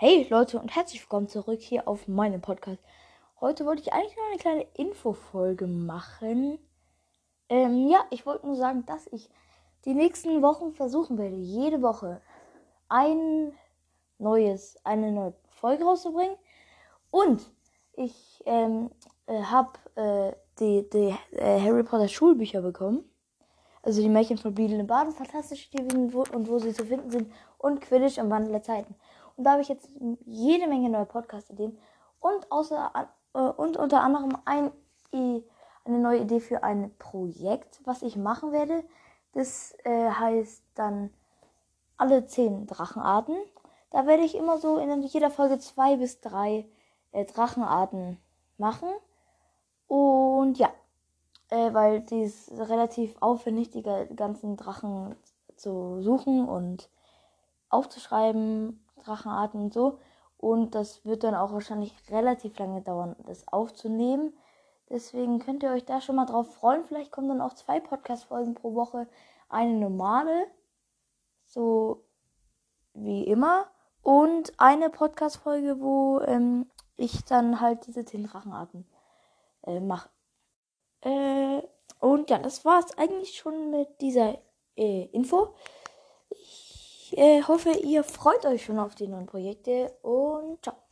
Hey Leute und herzlich willkommen zurück hier auf meinem Podcast. Heute wollte ich eigentlich nur eine kleine Infofolge machen. Ähm, ja, ich wollte nur sagen, dass ich die nächsten Wochen versuchen werde, jede Woche ein neues, eine neue Folge rauszubringen. Und ich ähm, äh, habe äh, die, die äh, Harry Potter Schulbücher bekommen. Also die Märchen von Beadle Baden, fantastische Tierwesen und wo sie zu finden sind und Quidditch am Wandel der Zeiten. Und da habe ich jetzt jede Menge neue Podcast-Ideen und außer äh, und unter anderem ein, eine neue Idee für ein Projekt, was ich machen werde. Das äh, heißt dann alle zehn Drachenarten. Da werde ich immer so in jeder Folge zwei bis drei äh, Drachenarten machen. Und ja, äh, weil die ist relativ aufwendig, die ganzen Drachen zu suchen und aufzuschreiben, Drachenarten und so. Und das wird dann auch wahrscheinlich relativ lange dauern, das aufzunehmen. Deswegen könnt ihr euch da schon mal drauf freuen. Vielleicht kommen dann auch zwei Podcast-Folgen pro Woche. Eine normale, so wie immer. Und eine Podcast-Folge, wo ähm, ich dann halt diese zehn Drachenarten äh, mache. Äh, und ja, das war es eigentlich schon mit dieser äh, Info. Ich äh, hoffe, ihr freut euch schon auf die neuen Projekte und ciao.